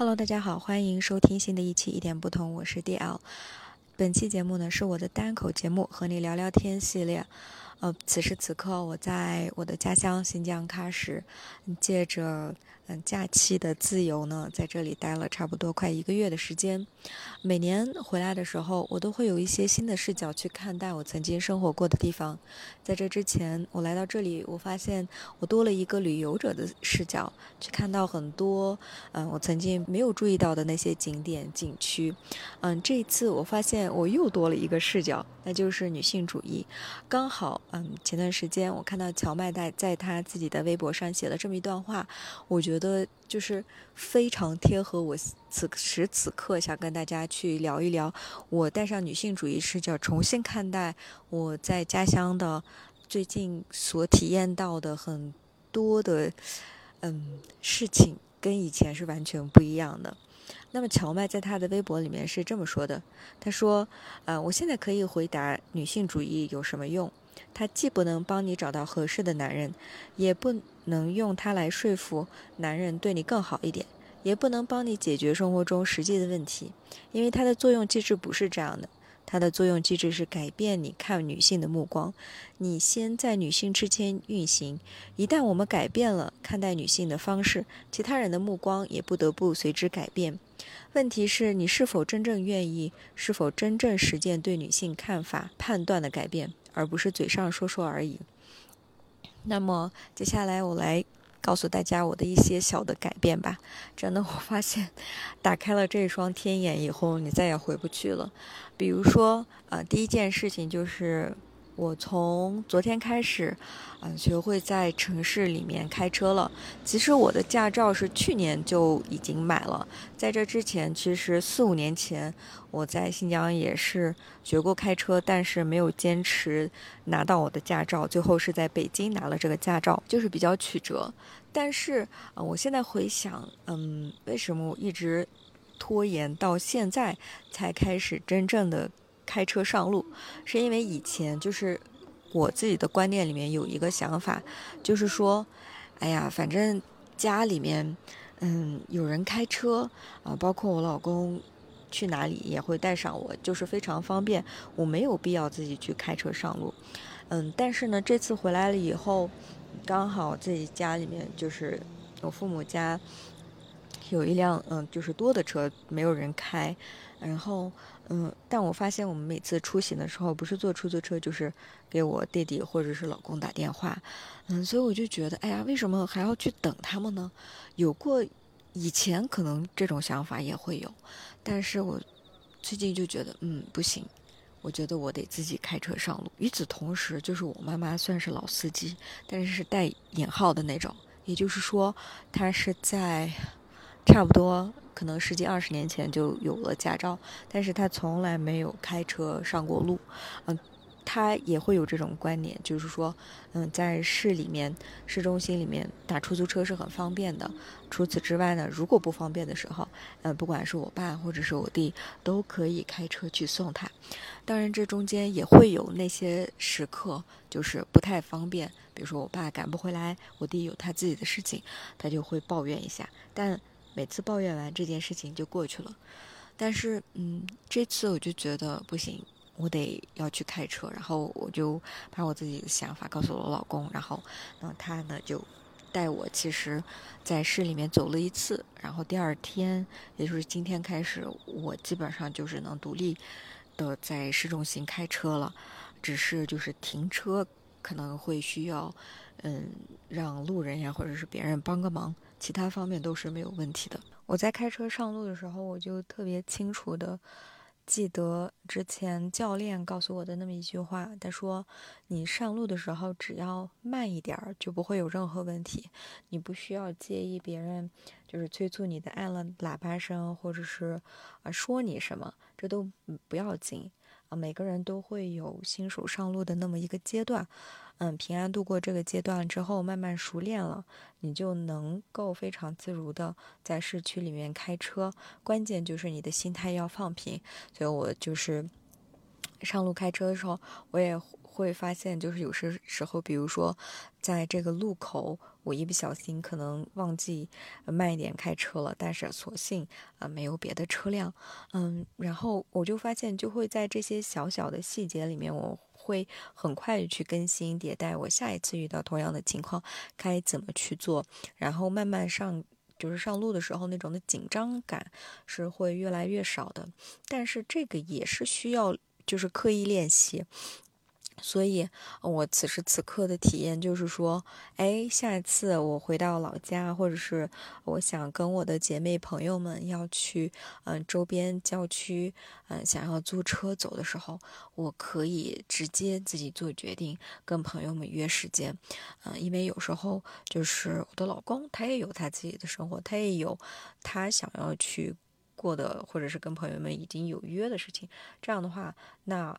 Hello，大家好，欢迎收听新的一期《一点不同》，我是 DL。本期节目呢是我的单口节目，和你聊聊天系列。呃，此时此刻我在我的家乡新疆喀什，借着。嗯，假期的自由呢，在这里待了差不多快一个月的时间。每年回来的时候，我都会有一些新的视角去看待我曾经生活过的地方。在这之前，我来到这里，我发现我多了一个旅游者的视角，去看到很多嗯我曾经没有注意到的那些景点景区。嗯，这一次我发现我又多了一个视角，那就是女性主义。刚好嗯，前段时间我看到荞麦在在他自己的微博上写了这么一段话，我觉得。就是非常贴合我此时此刻想跟大家去聊一聊，我带上女性主义视角重新看待我在家乡的最近所体验到的很多的嗯事情，跟以前是完全不一样的。那么荞麦在他的微博里面是这么说的，他说：“呃，我现在可以回答女性主义有什么用？它既不能帮你找到合适的男人，也不。”能用它来说服男人对你更好一点，也不能帮你解决生活中实际的问题，因为它的作用机制不是这样的。它的作用机制是改变你看女性的目光。你先在女性之间运行，一旦我们改变了看待女性的方式，其他人的目光也不得不随之改变。问题是你是否真正愿意，是否真正实践对女性看法判断的改变，而不是嘴上说说而已。那么接下来我来告诉大家我的一些小的改变吧。真的，我发现打开了这双天眼以后，你再也回不去了。比如说，呃，第一件事情就是。我从昨天开始，嗯，学会在城市里面开车了。其实我的驾照是去年就已经买了，在这之前，其实四五年前我在新疆也是学过开车，但是没有坚持拿到我的驾照。最后是在北京拿了这个驾照，就是比较曲折。但是，呃，我现在回想，嗯，为什么我一直拖延到现在才开始真正的？开车上路，是因为以前就是我自己的观念里面有一个想法，就是说，哎呀，反正家里面，嗯，有人开车啊，包括我老公去哪里也会带上我，就是非常方便，我没有必要自己去开车上路。嗯，但是呢，这次回来了以后，刚好自己家里面就是我父母家有一辆嗯，就是多的车，没有人开，然后。嗯，但我发现我们每次出行的时候，不是坐出租车，就是给我弟弟或者是老公打电话。嗯，所以我就觉得，哎呀，为什么还要去等他们呢？有过以前可能这种想法也会有，但是我最近就觉得，嗯，不行，我觉得我得自己开车上路。与此同时，就是我妈妈算是老司机，但是是带引号的那种，也就是说，她是在差不多。可能十几二十年前就有了驾照，但是他从来没有开车上过路，嗯，他也会有这种观念，就是说，嗯，在市里面、市中心里面打出租车是很方便的。除此之外呢，如果不方便的时候，嗯，不管是我爸或者是我弟，都可以开车去送他。当然，这中间也会有那些时刻，就是不太方便，比如说我爸赶不回来，我弟有他自己的事情，他就会抱怨一下，但。每次抱怨完这件事情就过去了，但是嗯，这次我就觉得不行，我得要去开车，然后我就把我自己的想法告诉了我老公，然后那他呢就带我，其实，在市里面走了一次，然后第二天，也就是今天开始，我基本上就是能独立的在市中心开车了，只是就是停车可能会需要嗯让路人呀或者是别人帮个忙。其他方面都是没有问题的。我在开车上路的时候，我就特别清楚的记得之前教练告诉我的那么一句话，他说：“你上路的时候只要慢一点儿，就不会有任何问题。你不需要介意别人就是催促你的按了喇叭声，或者是啊说你什么，这都不要紧啊。每个人都会有新手上路的那么一个阶段。”嗯，平安度过这个阶段之后，慢慢熟练了，你就能够非常自如的在市区里面开车。关键就是你的心态要放平。所以我就是上路开车的时候，我也。会发现，就是有些时候，比如说在这个路口，我一不小心可能忘记慢一点开车了，但是所幸啊没有别的车辆，嗯，然后我就发现，就会在这些小小的细节里面，我会很快去更新迭代，我下一次遇到同样的情况该怎么去做，然后慢慢上。就是上路的时候那种的紧张感是会越来越少的，但是这个也是需要就是刻意练习。所以，我此时此刻的体验就是说，哎，下一次我回到老家，或者是我想跟我的姐妹朋友们要去，嗯，周边郊区，嗯，想要租车走的时候，我可以直接自己做决定，跟朋友们约时间，嗯，因为有时候就是我的老公，他也有他自己的生活，他也有他想要去过的，或者是跟朋友们已经有约的事情，这样的话，那。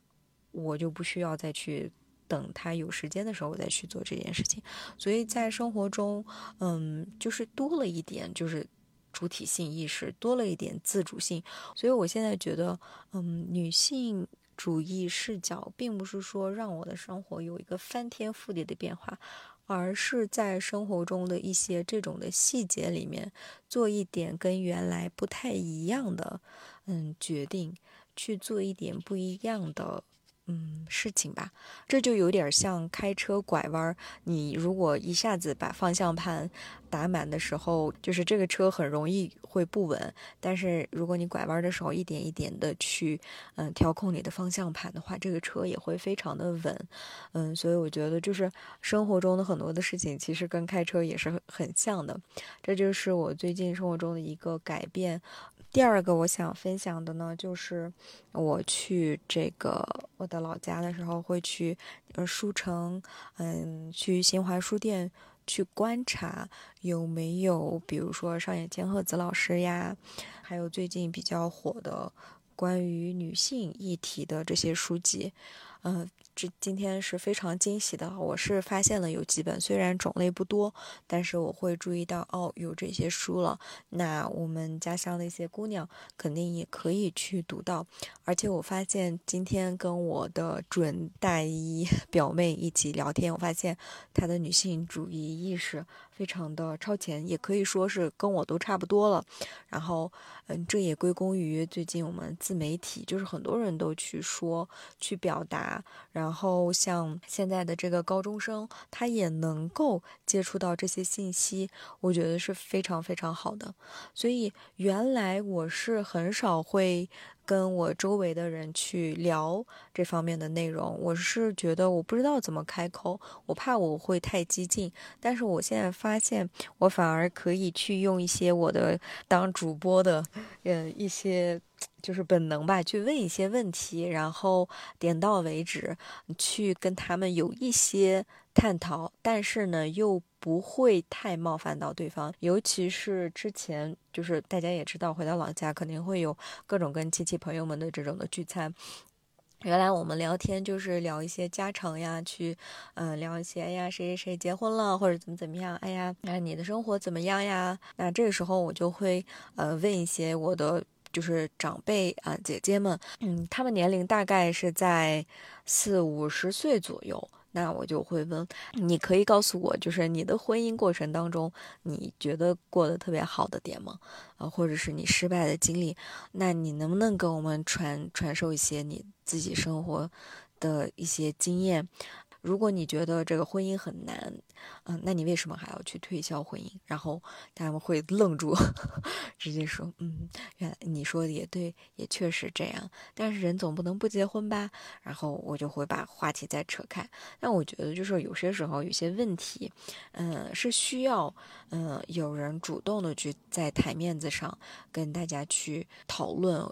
我就不需要再去等他有时间的时候，我再去做这件事情。所以在生活中，嗯，就是多了一点，就是主体性意识，多了一点自主性。所以我现在觉得，嗯，女性主义视角，并不是说让我的生活有一个翻天覆地的变化，而是在生活中的一些这种的细节里面，做一点跟原来不太一样的，嗯，决定，去做一点不一样的。嗯，事情吧，这就有点像开车拐弯。你如果一下子把方向盘打满的时候，就是这个车很容易会不稳。但是如果你拐弯的时候，一点一点的去嗯调控你的方向盘的话，这个车也会非常的稳。嗯，所以我觉得就是生活中的很多的事情，其实跟开车也是很像的。这就是我最近生活中的一个改变。第二个我想分享的呢，就是我去这个我的老家的时候，会去呃书城，嗯，去新华书店去观察有没有，比如说上野千鹤子老师呀，还有最近比较火的关于女性议题的这些书籍。嗯，这今天是非常惊喜的。我是发现了有几本，虽然种类不多，但是我会注意到哦，有这些书了。那我们家乡的一些姑娘肯定也可以去读到。而且我发现今天跟我的准大姨 表妹一起聊天，我发现她的女性主义意识非常的超前，也可以说是跟我都差不多了。然后，嗯，这也归功于最近我们自媒体，就是很多人都去说、去表达。然后像现在的这个高中生，他也能够接触到这些信息，我觉得是非常非常好的。所以原来我是很少会跟我周围的人去聊这方面的内容，我是觉得我不知道怎么开口，我怕我会太激进。但是我现在发现，我反而可以去用一些我的当主播的，嗯，一些。就是本能吧，去问一些问题，然后点到为止，去跟他们有一些探讨，但是呢，又不会太冒犯到对方。尤其是之前，就是大家也知道，回到老家肯定会有各种跟亲戚朋友们的这种的聚餐。原来我们聊天就是聊一些家常呀，去嗯聊一些，哎呀，谁谁谁结婚了，或者怎么怎么样，哎呀，那你的生活怎么样呀？那这个时候我就会呃问一些我的。就是长辈啊，姐姐们，嗯，他们年龄大概是在四五十岁左右。那我就会问，你可以告诉我，就是你的婚姻过程当中，你觉得过得特别好的点吗？啊，或者是你失败的经历？那你能不能跟我们传传授一些你自己生活的一些经验？如果你觉得这个婚姻很难，嗯，那你为什么还要去推销婚姻？然后他们会愣住，直接说，嗯，原来你说的也对，也确实这样。但是人总不能不结婚吧？然后我就会把话题再扯开。但我觉得就是有些时候有些问题，嗯，是需要，嗯，有人主动的去在台面子上跟大家去讨论。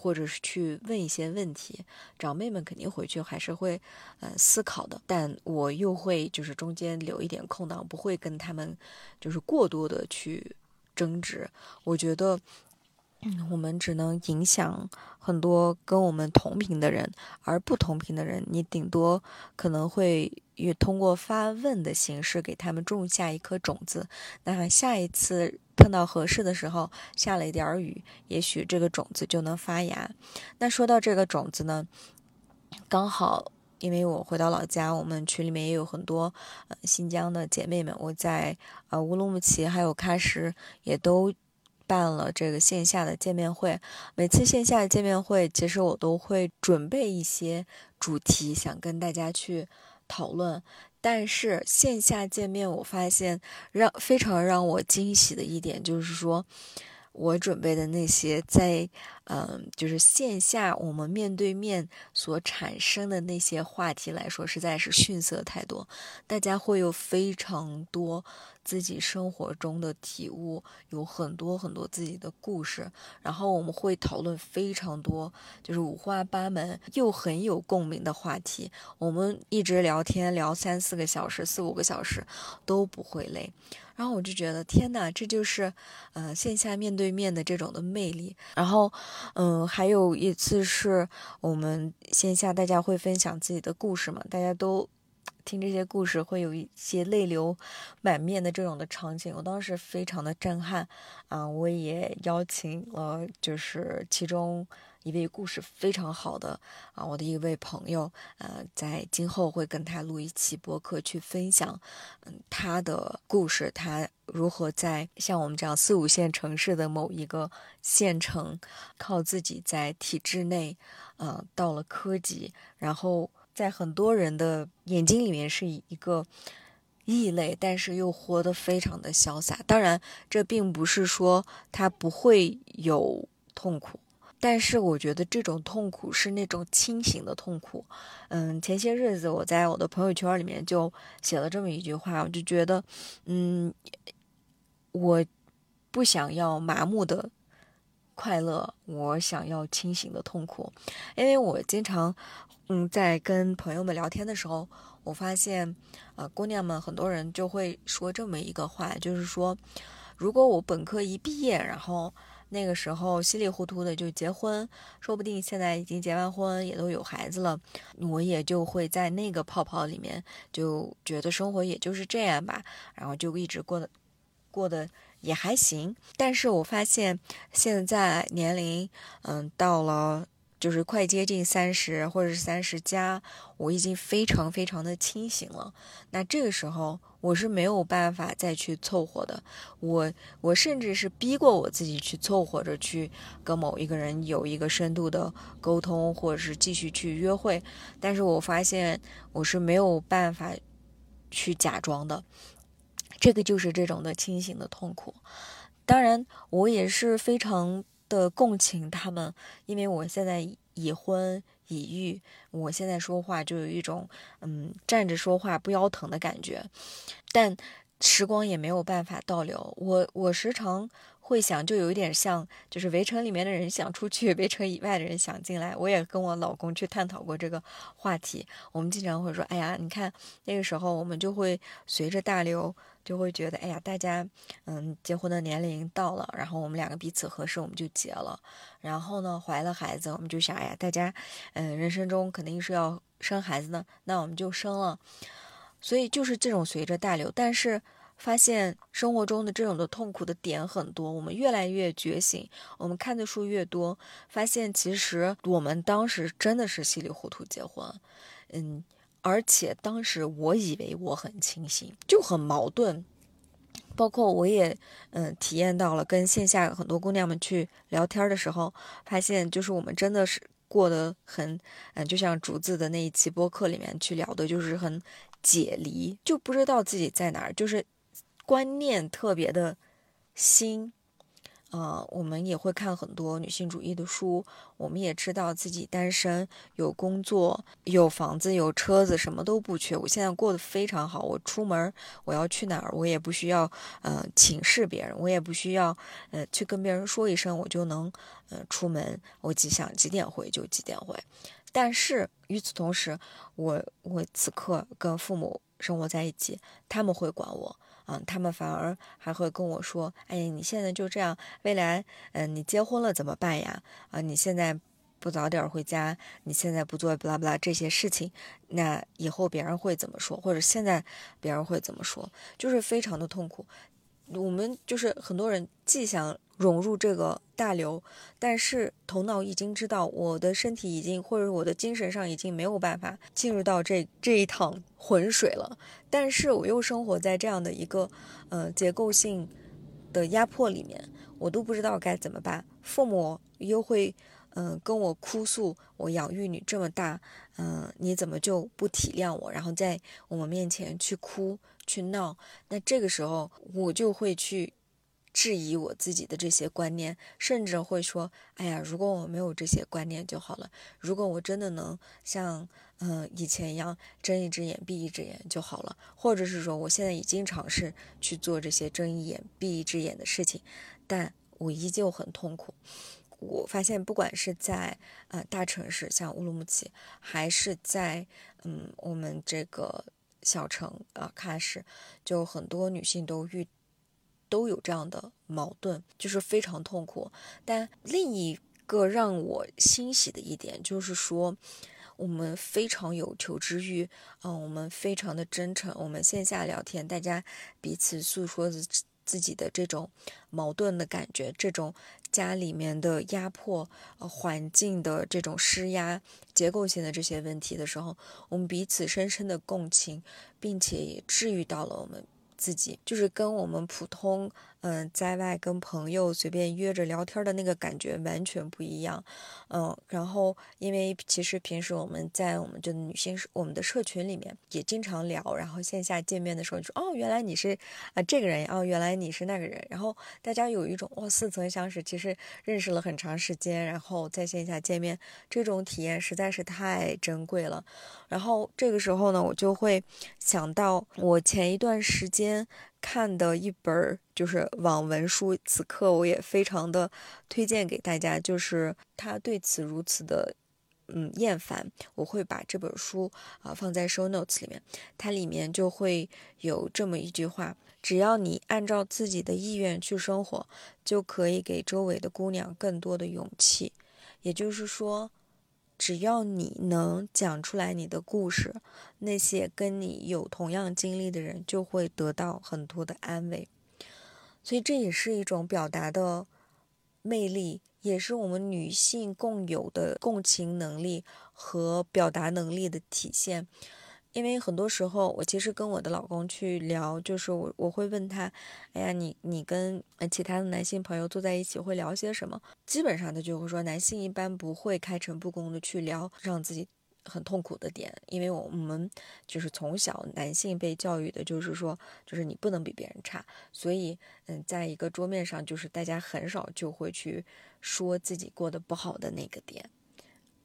或者是去问一些问题，长辈们肯定回去还是会，呃，思考的。但我又会就是中间留一点空档，不会跟他们就是过多的去争执。我觉得。我们只能影响很多跟我们同频的人，而不同频的人，你顶多可能会也通过发问的形式给他们种下一颗种子。那下一次碰到合适的时候，下了一点儿雨，也许这个种子就能发芽。那说到这个种子呢，刚好因为我回到老家，我们群里面也有很多呃新疆的姐妹们，我在呃乌鲁木齐还有喀什也都办了这个线下的见面会。每次线下的见面会，其实我都会准备一些主题，想跟大家去讨论。但是线下见面，我发现让非常让我惊喜的一点就是说。我准备的那些在，嗯，就是线下我们面对面所产生的那些话题来说，实在是逊色太多。大家会有非常多自己生活中的体悟，有很多很多自己的故事，然后我们会讨论非常多，就是五花八门又很有共鸣的话题。我们一直聊天聊三四个小时、四五个小时都不会累。然后我就觉得天哪，这就是，呃，线下面对面的这种的魅力。然后，嗯，还有一次是我们线下大家会分享自己的故事嘛，大家都听这些故事会有一些泪流满面的这种的场景，我当时非常的震撼啊！我也邀请了就是其中。一位故事非常好的啊，我的一位朋友，呃，在今后会跟他录一期播客，去分享，嗯，他的故事，他如何在像我们这样四五线城市的某一个县城，靠自己在体制内，呃，到了科级，然后在很多人的眼睛里面是一个异类，但是又活得非常的潇洒。当然，这并不是说他不会有痛苦。但是我觉得这种痛苦是那种清醒的痛苦，嗯，前些日子我在我的朋友圈里面就写了这么一句话，我就觉得，嗯，我不想要麻木的快乐，我想要清醒的痛苦，因为我经常，嗯，在跟朋友们聊天的时候，我发现，呃，姑娘们很多人就会说这么一个话，就是说，如果我本科一毕业，然后。那个时候稀里糊涂的就结婚，说不定现在已经结完婚，也都有孩子了，我也就会在那个泡泡里面就觉得生活也就是这样吧，然后就一直过得过得也还行。但是我发现现在年龄，嗯，到了。就是快接近三十或者是三十加，我已经非常非常的清醒了。那这个时候我是没有办法再去凑合的，我我甚至是逼过我自己去凑合着去跟某一个人有一个深度的沟通，或者是继续去约会。但是我发现我是没有办法去假装的，这个就是这种的清醒的痛苦。当然，我也是非常。的共情他们，因为我现在已婚已育，我现在说话就有一种嗯站着说话不腰疼的感觉，但时光也没有办法倒流，我我时常会想，就有一点像，就是围城里面的人想出去，围城以外的人想进来。我也跟我老公去探讨过这个话题，我们经常会说，哎呀，你看那个时候我们就会随着大流。就会觉得，哎呀，大家，嗯，结婚的年龄到了，然后我们两个彼此合适，我们就结了。然后呢，怀了孩子，我们就想，哎呀，大家，嗯，人生中肯定是要生孩子的，那我们就生了。所以就是这种随着大流，但是发现生活中的这种的痛苦的点很多，我们越来越觉醒，我们看的书越多，发现其实我们当时真的是稀里糊涂结婚，嗯。而且当时我以为我很清醒，就很矛盾。包括我也嗯体验到了，跟线下很多姑娘们去聊天的时候，发现就是我们真的是过得很嗯，就像竹子的那一期播客里面去聊的，就是很解离，就不知道自己在哪儿，就是观念特别的新。呃，我们也会看很多女性主义的书，我们也知道自己单身，有工作，有房子，有车子，什么都不缺。我现在过得非常好，我出门我要去哪儿，我也不需要呃请示别人，我也不需要呃去跟别人说一声，我就能呃出门，我几想几点回就几点回。但是与此同时，我我此刻跟父母生活在一起，他们会管我。嗯，他们反而还会跟我说：“哎，你现在就这样，未来，嗯，你结婚了怎么办呀？啊，你现在不早点回家，你现在不做不拉不拉这些事情，那以后别人会怎么说？或者现在别人会怎么说？就是非常的痛苦。我们就是很多人既想融入这个大流，但是头脑已经知道我的身体已经或者我的精神上已经没有办法进入到这这一趟浑水了，但是我又生活在这样的一个呃结构性的压迫里面，我都不知道该怎么办，父母又会。嗯，跟我哭诉，我养育你这么大，嗯，你怎么就不体谅我？然后在我们面前去哭去闹，那这个时候我就会去质疑我自己的这些观念，甚至会说：哎呀，如果我没有这些观念就好了。如果我真的能像嗯以前一样睁一只眼闭一只眼就好了，或者是说我现在已经尝试去做这些睁一眼闭一只眼的事情，但我依旧很痛苦。我发现，不管是在呃大城市，像乌鲁木齐，还是在嗯我们这个小城啊喀什，就很多女性都遇都有这样的矛盾，就是非常痛苦。但另一个让我欣喜的一点，就是说我们非常有求知欲，嗯，我们非常的真诚，我们线下聊天，大家彼此诉说自自己的这种矛盾的感觉，这种。家里面的压迫，呃，环境的这种施压，结构性的这些问题的时候，我们彼此深深的共情，并且也治愈到了我们自己，就是跟我们普通。嗯，在外跟朋友随便约着聊天的那个感觉完全不一样，嗯，然后因为其实平时我们在我们的女性我们的社群里面也经常聊，然后线下见面的时候就说哦，原来你是啊这个人哦，原来你是那个人，然后大家有一种哇似曾相识，其实认识了很长时间，然后在线下见面这种体验实在是太珍贵了，然后这个时候呢，我就会想到我前一段时间。看的一本就是网文书，此刻我也非常的推荐给大家。就是他对此如此的嗯厌烦，我会把这本书啊放在 show notes 里面。它里面就会有这么一句话：只要你按照自己的意愿去生活，就可以给周围的姑娘更多的勇气。也就是说。只要你能讲出来你的故事，那些跟你有同样经历的人就会得到很多的安慰。所以这也是一种表达的魅力，也是我们女性共有的共情能力和表达能力的体现。因为很多时候，我其实跟我的老公去聊，就是我我会问他，哎呀，你你跟其他的男性朋友坐在一起会聊些什么？基本上他就会说，男性一般不会开诚布公的去聊让自己很痛苦的点，因为我们就是从小男性被教育的就是说，就是你不能比别人差，所以嗯，在一个桌面上，就是大家很少就会去说自己过得不好的那个点。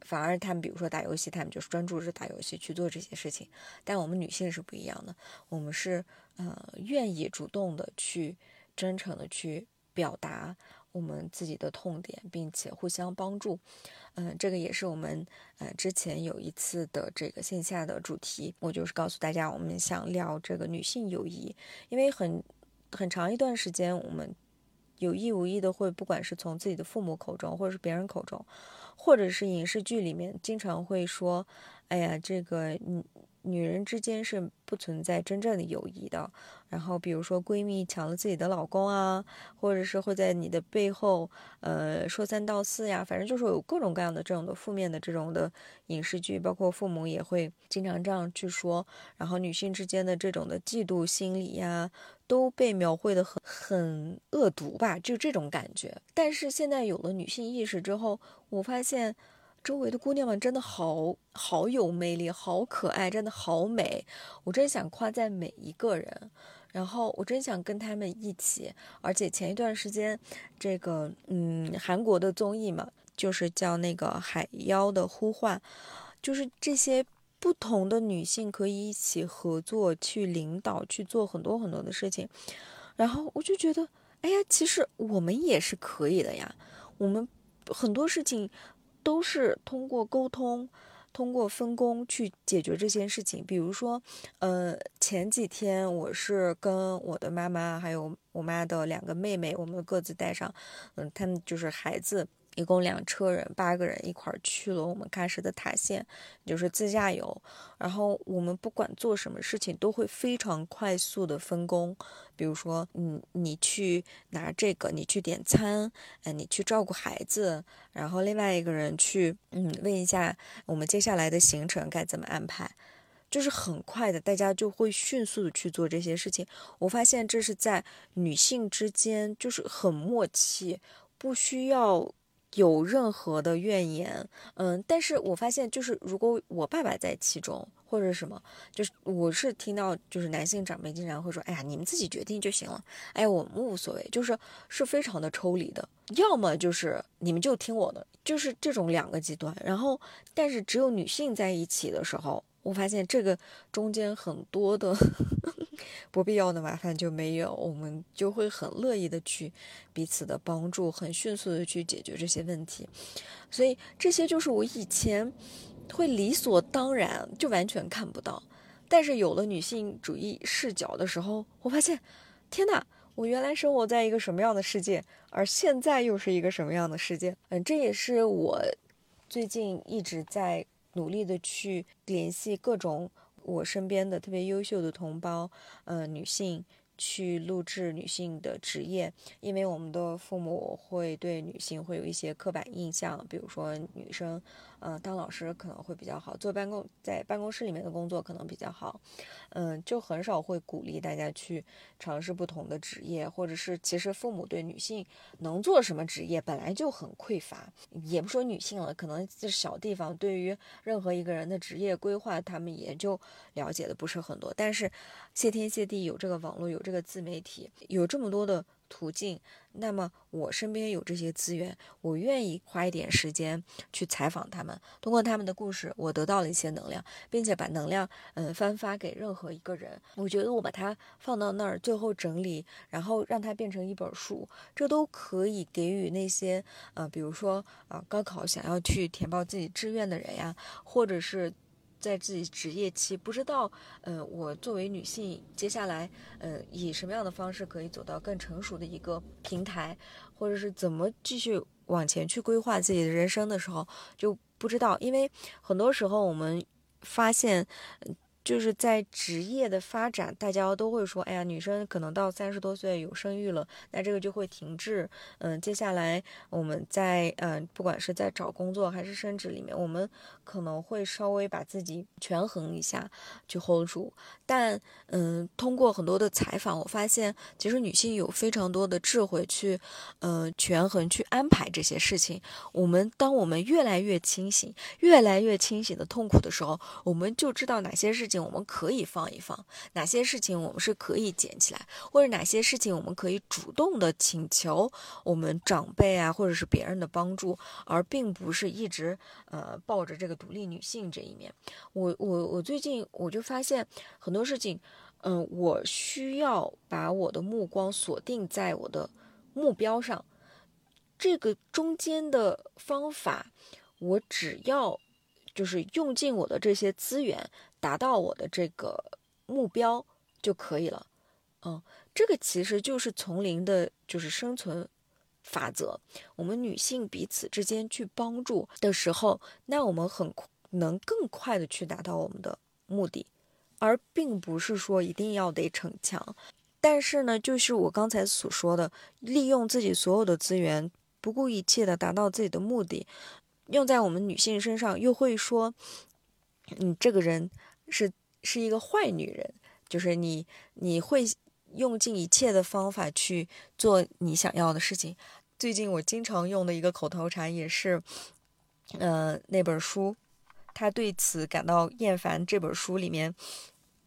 反而他们，比如说打游戏，他们就是专注着打游戏去做这些事情。但我们女性是不一样的，我们是呃愿意主动的去真诚的去表达我们自己的痛点，并且互相帮助。嗯，这个也是我们呃之前有一次的这个线下的主题，我就是告诉大家，我们想聊这个女性友谊，因为很很长一段时间，我们有意无意的会，不管是从自己的父母口中，或者是别人口中。或者是影视剧里面经常会说，哎呀，这个你女人之间是不存在真正的友谊的。然后比如说闺蜜抢了自己的老公啊，或者是会在你的背后，呃，说三道四呀，反正就是有各种各样的这种的负面的这种的影视剧，包括父母也会经常这样去说。然后女性之间的这种的嫉妒心理呀。都被描绘的很很恶毒吧，就这种感觉。但是现在有了女性意识之后，我发现周围的姑娘们真的好好有魅力，好可爱，真的好美。我真想夸赞每一个人，然后我真想跟他们一起。而且前一段时间，这个嗯，韩国的综艺嘛，就是叫那个《海妖的呼唤》，就是这些。不同的女性可以一起合作去领导去做很多很多的事情，然后我就觉得，哎呀，其实我们也是可以的呀。我们很多事情都是通过沟通、通过分工去解决这件事情。比如说，呃，前几天我是跟我的妈妈还有我妈的两个妹妹，我们各自带上，嗯，他们就是孩子。一共两车人，八个人一块儿去了我们喀什的塔县，就是自驾游。然后我们不管做什么事情，都会非常快速的分工。比如说，嗯，你去拿这个，你去点餐，哎，你去照顾孩子，然后另外一个人去，嗯，问一下我们接下来的行程该怎么安排。就是很快的，大家就会迅速的去做这些事情。我发现这是在女性之间，就是很默契，不需要。有任何的怨言，嗯，但是我发现，就是如果我爸爸在其中或者什么，就是我是听到，就是男性长辈经常会说，哎呀，你们自己决定就行了，哎，我们无所谓，就是是非常的抽离的，要么就是你们就听我的，就是这种两个极端。然后，但是只有女性在一起的时候。我发现这个中间很多的 不必要的麻烦就没有，我们就会很乐意的去彼此的帮助，很迅速的去解决这些问题。所以这些就是我以前会理所当然就完全看不到，但是有了女性主义视角的时候，我发现，天呐，我原来生活在一个什么样的世界，而现在又是一个什么样的世界？嗯，这也是我最近一直在。努力的去联系各种我身边的特别优秀的同胞，嗯，女性。去录制女性的职业，因为我们的父母会对女性会有一些刻板印象，比如说女生，呃，当老师可能会比较好，做办公在办公室里面的工作可能比较好，嗯，就很少会鼓励大家去尝试不同的职业，或者是其实父母对女性能做什么职业本来就很匮乏，也不说女性了，可能这小地方对于任何一个人的职业规划，他们也就了解的不是很多，但是谢天谢地有这个网络有。这个自媒体有这么多的途径，那么我身边有这些资源，我愿意花一点时间去采访他们。通过他们的故事，我得到了一些能量，并且把能量嗯分发给任何一个人。我觉得我把它放到那儿，最后整理，然后让它变成一本书，这都可以给予那些呃，比如说啊，高考想要去填报自己志愿的人呀，或者是。在自己职业期，不知道，呃，我作为女性，接下来，呃，以什么样的方式可以走到更成熟的一个平台，或者是怎么继续往前去规划自己的人生的时候，就不知道，因为很多时候我们发现。就是在职业的发展，大家都会说，哎呀，女生可能到三十多岁有生育了，那这个就会停滞。嗯，接下来我们在嗯，不管是在找工作还是升职里面，我们可能会稍微把自己权衡一下，去 hold 住。但嗯，通过很多的采访，我发现其实女性有非常多的智慧去，呃，权衡去安排这些事情。我们当我们越来越清醒，越来越清醒的痛苦的时候，我们就知道哪些事情。我们可以放一放，哪些事情我们是可以捡起来，或者哪些事情我们可以主动的请求我们长辈啊，或者是别人的帮助，而并不是一直呃抱着这个独立女性这一面。我我我最近我就发现很多事情，嗯，我需要把我的目光锁定在我的目标上，这个中间的方法，我只要就是用尽我的这些资源。达到我的这个目标就可以了，嗯，这个其实就是丛林的，就是生存法则。我们女性彼此之间去帮助的时候，那我们很能更快的去达到我们的目的，而并不是说一定要得逞强。但是呢，就是我刚才所说的，利用自己所有的资源，不顾一切的达到自己的目的，用在我们女性身上，又会说，嗯，这个人。是是一个坏女人，就是你你会用尽一切的方法去做你想要的事情。最近我经常用的一个口头禅也是，呃，那本书，他对此感到厌烦。这本书里面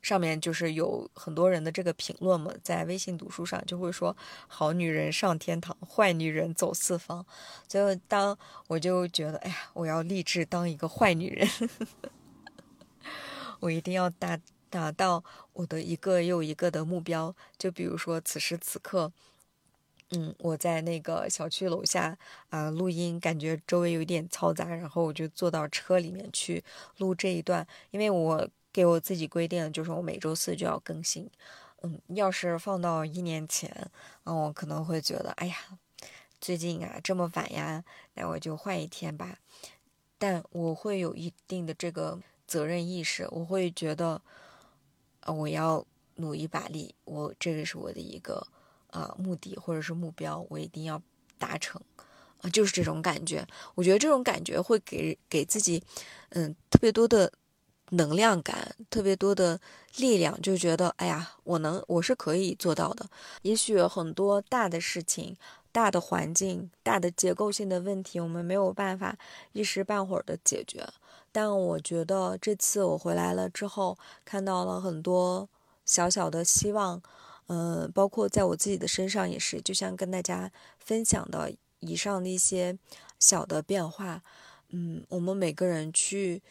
上面就是有很多人的这个评论嘛，在微信读书上就会说好女人上天堂，坏女人走四方。所以当我就觉得，哎呀，我要立志当一个坏女人。我一定要达达到我的一个又一个的目标，就比如说此时此刻，嗯，我在那个小区楼下啊录音，感觉周围有点嘈杂，然后我就坐到车里面去录这一段，因为我给我自己规定，就是我每周四就要更新，嗯，要是放到一年前，嗯，我可能会觉得，哎呀，最近啊这么晚呀，那我就换一天吧。但我会有一定的这个责任意识，我会觉得，呃，我要努一把力，我这个是我的一个啊目的或者是目标，我一定要达成，啊，就是这种感觉。我觉得这种感觉会给给自己，嗯，特别多的能量感，特别多的力量，就觉得，哎呀，我能，我是可以做到的。也许很多大的事情。大的环境、大的结构性的问题，我们没有办法一时半会儿的解决。但我觉得这次我回来了之后，看到了很多小小的希望，嗯，包括在我自己的身上也是，就像跟大家分享的以上的一些小的变化，嗯，我们每个人去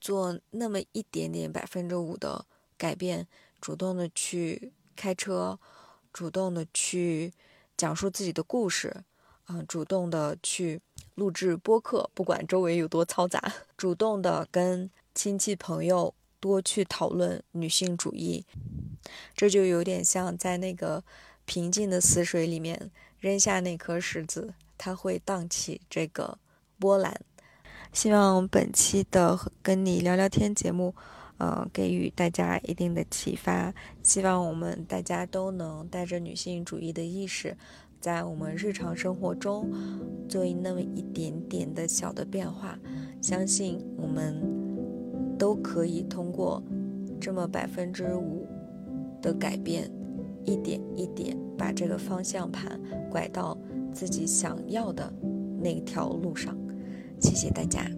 做那么一点点百分之五的改变，主动的去开车，主动的去。讲述自己的故事，嗯，主动的去录制播客，不管周围有多嘈杂，主动的跟亲戚朋友多去讨论女性主义，这就有点像在那个平静的死水里面扔下那颗石子，它会荡起这个波澜。希望本期的跟你聊聊天节目。呃，给予大家一定的启发，希望我们大家都能带着女性主义的意识，在我们日常生活中做那么一点点的小的变化。相信我们都可以通过这么百分之五的改变，一点一点把这个方向盘拐到自己想要的那条路上。谢谢大家。